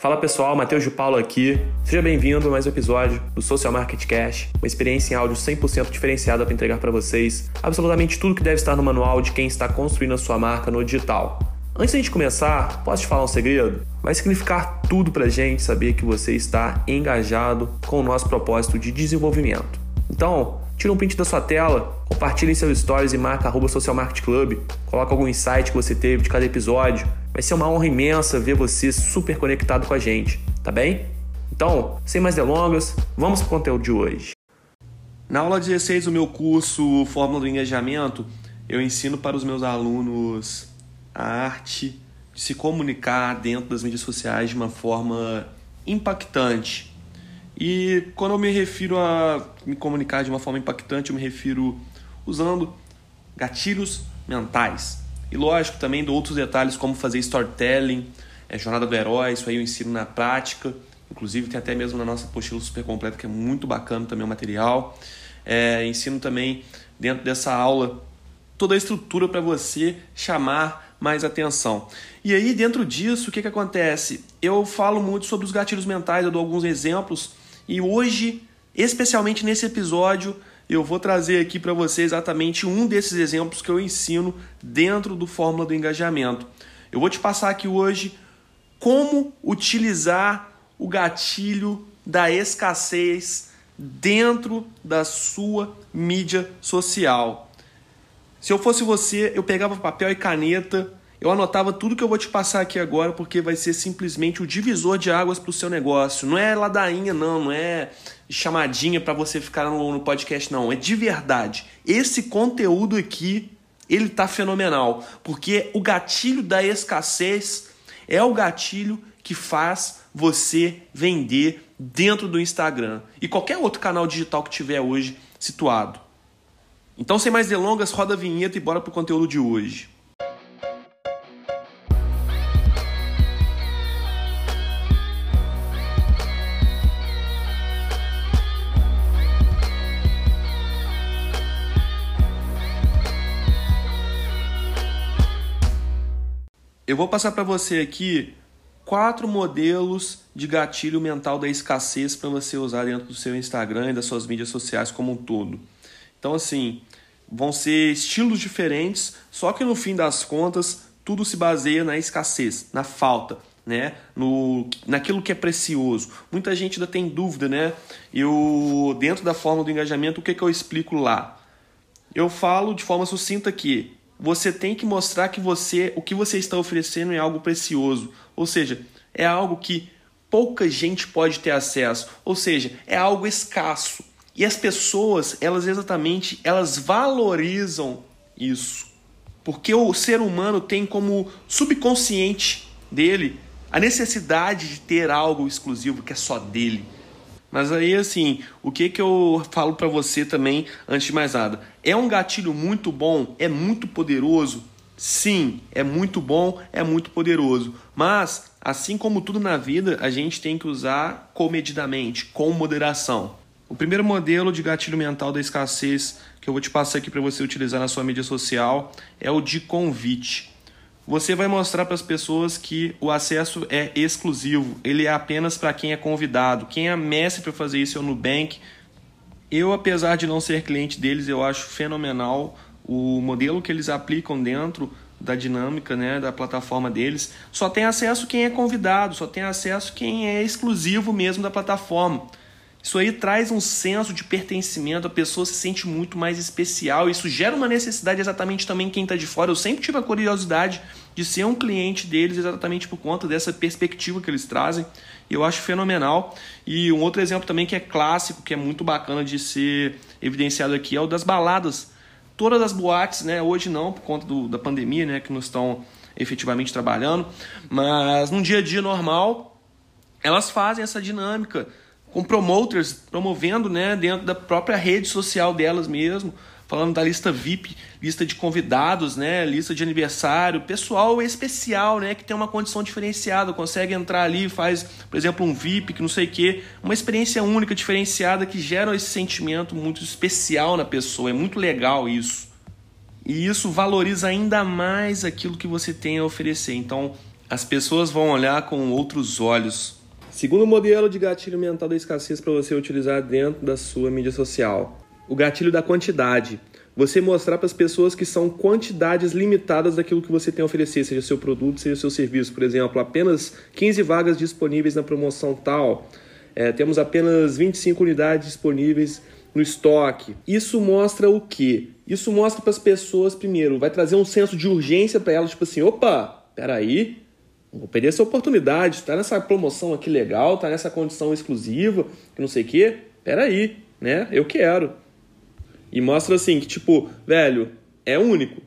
Fala pessoal, Matheus de Paulo aqui. Seja bem-vindo a mais um episódio do Social Market Cash, uma experiência em áudio 100% diferenciada para entregar para vocês absolutamente tudo que deve estar no manual de quem está construindo a sua marca no digital. Antes a gente começar, posso te falar um segredo? Vai significar tudo para a gente saber que você está engajado com o nosso propósito de desenvolvimento. Então, tira um print da sua tela, compartilhe seus stories e marca arroba Social Market Club, coloca algum insight que você teve de cada episódio, Vai ser uma honra imensa ver você super conectado com a gente, tá bem? Então, sem mais delongas, vamos para o conteúdo de hoje. Na aula 16 do meu curso Fórmula do Engajamento, eu ensino para os meus alunos a arte de se comunicar dentro das mídias sociais de uma forma impactante. E quando eu me refiro a me comunicar de uma forma impactante, eu me refiro usando gatilhos mentais. E lógico, também dou outros detalhes como fazer storytelling, é, jornada do herói, isso aí eu ensino na prática. Inclusive tem até mesmo na nossa apostila super completa, que é muito bacana também o material. É, ensino também dentro dessa aula toda a estrutura para você chamar mais atenção. E aí, dentro disso, o que, que acontece? Eu falo muito sobre os gatilhos mentais, eu dou alguns exemplos, e hoje, especialmente nesse episódio, eu vou trazer aqui para você exatamente um desses exemplos que eu ensino dentro do Fórmula do Engajamento. Eu vou te passar aqui hoje como utilizar o gatilho da escassez dentro da sua mídia social. Se eu fosse você, eu pegava papel e caneta eu anotava tudo que eu vou te passar aqui agora, porque vai ser simplesmente o divisor de águas para o seu negócio. Não é ladainha, não, não é chamadinha para você ficar no, no, podcast, não. É de verdade. Esse conteúdo aqui, ele tá fenomenal, porque o gatilho da escassez é o gatilho que faz você vender dentro do Instagram e qualquer outro canal digital que tiver hoje situado. Então, sem mais delongas, roda a vinheta e bora pro conteúdo de hoje. Eu vou passar para você aqui quatro modelos de gatilho mental da escassez para você usar dentro do seu Instagram e das suas mídias sociais como um todo. Então, assim, vão ser estilos diferentes, só que no fim das contas, tudo se baseia na escassez, na falta, né? No, naquilo que é precioso. Muita gente ainda tem dúvida, né? Eu, dentro da forma do engajamento, o que, que eu explico lá? Eu falo de forma sucinta que você tem que mostrar que você, o que você está oferecendo é algo precioso, ou seja, é algo que pouca gente pode ter acesso, ou seja, é algo escasso. E as pessoas, elas exatamente, elas valorizam isso. Porque o ser humano tem como subconsciente dele a necessidade de ter algo exclusivo que é só dele. Mas aí, assim, o que, que eu falo para você também, antes de mais nada? É um gatilho muito bom? É muito poderoso? Sim, é muito bom, é muito poderoso. Mas, assim como tudo na vida, a gente tem que usar comedidamente, com moderação. O primeiro modelo de gatilho mental da escassez que eu vou te passar aqui para você utilizar na sua mídia social é o de convite você vai mostrar para as pessoas que o acesso é exclusivo, ele é apenas para quem é convidado. Quem é mestre para fazer isso é o Nubank. Eu, apesar de não ser cliente deles, eu acho fenomenal o modelo que eles aplicam dentro da dinâmica né, da plataforma deles. Só tem acesso quem é convidado, só tem acesso quem é exclusivo mesmo da plataforma. Isso aí traz um senso de pertencimento, a pessoa se sente muito mais especial. Isso gera uma necessidade exatamente também quem está de fora. Eu sempre tive a curiosidade de ser um cliente deles exatamente por conta dessa perspectiva que eles trazem. Eu acho fenomenal. E um outro exemplo também que é clássico, que é muito bacana de ser evidenciado aqui, é o das baladas. Todas as boates, né? Hoje não, por conta do, da pandemia, né? Que não estão efetivamente trabalhando. Mas num dia a dia normal, elas fazem essa dinâmica com promoters promovendo né, dentro da própria rede social delas mesmo, falando da lista VIP, lista de convidados, né, lista de aniversário, pessoal especial, né, que tem uma condição diferenciada, consegue entrar ali, faz, por exemplo, um VIP, que não sei o quê, uma experiência única, diferenciada, que gera esse sentimento muito especial na pessoa, é muito legal isso. E isso valoriza ainda mais aquilo que você tem a oferecer. Então, as pessoas vão olhar com outros olhos. Segundo modelo de gatilho mental da escassez para você utilizar dentro da sua mídia social, o gatilho da quantidade. Você mostrar para as pessoas que são quantidades limitadas daquilo que você tem a oferecer, seja seu produto, seja seu serviço. Por exemplo, apenas 15 vagas disponíveis na promoção tal, é, temos apenas 25 unidades disponíveis no estoque. Isso mostra o quê? Isso mostra para as pessoas, primeiro, vai trazer um senso de urgência para elas, tipo assim, opa, peraí, vou perder essa oportunidade, está nessa promoção aqui legal, está nessa condição exclusiva, que não sei o quê, peraí, né? Eu quero. E mostra assim que, tipo, velho, é único.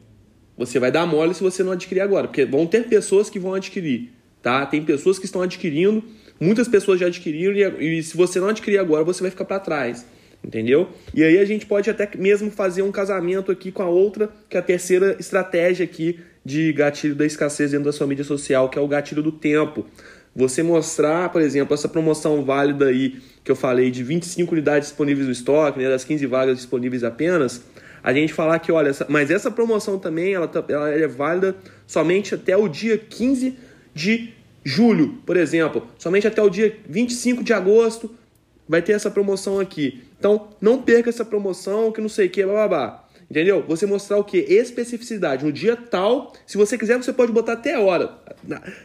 Você vai dar mole se você não adquirir agora, porque vão ter pessoas que vão adquirir, tá? Tem pessoas que estão adquirindo, muitas pessoas já adquiriram, e, e se você não adquirir agora, você vai ficar para trás entendeu? E aí a gente pode até mesmo fazer um casamento aqui com a outra, que é a terceira estratégia aqui de gatilho da escassez dentro da sua mídia social, que é o gatilho do tempo. Você mostrar, por exemplo, essa promoção válida aí que eu falei de 25 unidades disponíveis no estoque, né, das 15 vagas disponíveis apenas, a gente falar que, olha, essa, mas essa promoção também ela, tá, ela é válida somente até o dia 15 de julho, por exemplo, somente até o dia 25 de agosto vai ter essa promoção aqui. Então, não perca essa promoção, que não sei o que, babá. Entendeu? Você mostrar o que? Especificidade. No dia tal, se você quiser, você pode botar até a hora.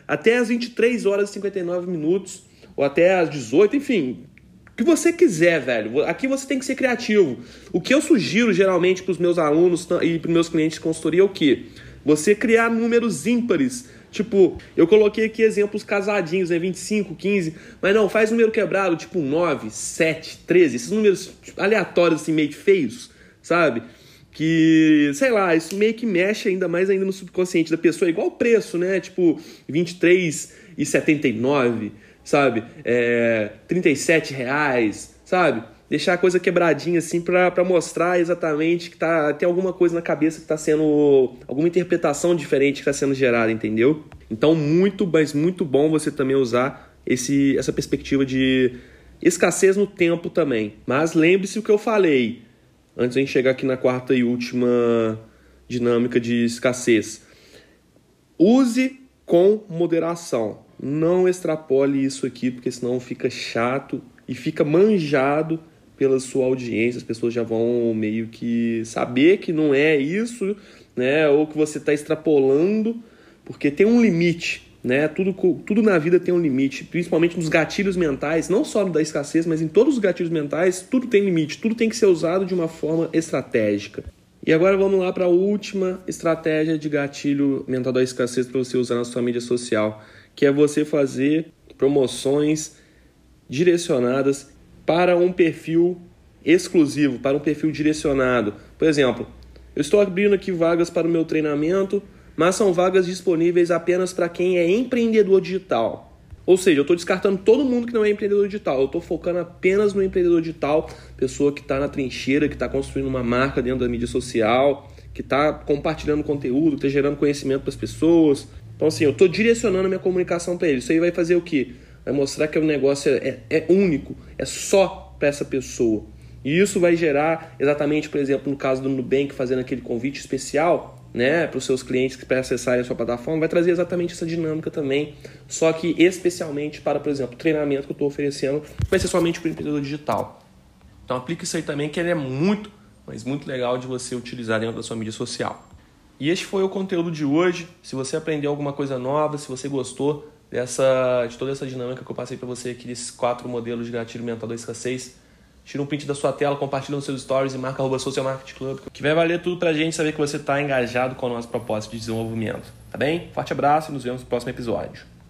Até as 23 horas e 59 minutos, ou até as 18, enfim. O que você quiser, velho. Aqui você tem que ser criativo. O que eu sugiro geralmente para os meus alunos e para os meus clientes de consultoria é o que? Você criar números ímpares Tipo, eu coloquei aqui exemplos casadinhos, né? 25, 15, mas não, faz número quebrado, tipo 9, 7, 13, esses números aleatórios, assim, meio feios, sabe? Que, sei lá, isso meio que mexe ainda mais ainda no subconsciente da pessoa, igual o preço, né? Tipo, 23 e 79, sabe? É, 37 reais, sabe? deixar a coisa quebradinha assim para mostrar exatamente que tá, tem alguma coisa na cabeça que está sendo. alguma interpretação diferente que está sendo gerada, entendeu? Então, muito, mas muito bom você também usar esse, essa perspectiva de escassez no tempo também. Mas lembre-se o que eu falei antes a gente chegar aqui na quarta e última dinâmica de escassez. Use com moderação. Não extrapole isso aqui, porque senão fica chato e fica manjado pela sua audiência, as pessoas já vão meio que saber que não é isso, né? Ou que você está extrapolando, porque tem um limite, né? Tudo, tudo na vida tem um limite, principalmente nos gatilhos mentais, não só da escassez, mas em todos os gatilhos mentais, tudo tem limite, tudo tem que ser usado de uma forma estratégica. E agora vamos lá para a última estratégia de gatilho mental da escassez para você usar na sua mídia social, que é você fazer promoções direcionadas para um perfil exclusivo, para um perfil direcionado. Por exemplo, eu estou abrindo aqui vagas para o meu treinamento, mas são vagas disponíveis apenas para quem é empreendedor digital. Ou seja, eu estou descartando todo mundo que não é empreendedor digital. Eu estou focando apenas no empreendedor digital, pessoa que está na trincheira, que está construindo uma marca dentro da mídia social, que está compartilhando conteúdo, está gerando conhecimento para as pessoas. Então, assim, eu estou direcionando a minha comunicação para ele. Isso aí vai fazer o quê? vai mostrar que o negócio é, é, é único, é só para essa pessoa. E isso vai gerar, exatamente, por exemplo, no caso do Nubank fazendo aquele convite especial né, para os seus clientes que acessarem a sua plataforma, vai trazer exatamente essa dinâmica também, só que especialmente para, por exemplo, o treinamento que eu estou oferecendo, vai ser somente para o empreendedor digital. Então aplica isso aí também, que ele é muito, mas muito legal de você utilizar dentro da sua mídia social. E este foi o conteúdo de hoje. Se você aprendeu alguma coisa nova, se você gostou, dessa, de toda essa dinâmica que eu passei para você aqui desses quatro modelos de gatilho mental da escassez. Tira um print da sua tela, compartilha nos seus stories e marca arroba Social Club, que vai valer tudo pra gente saber que você está engajado com o nosso propósito de desenvolvimento. Tá bem? Forte abraço e nos vemos no próximo episódio.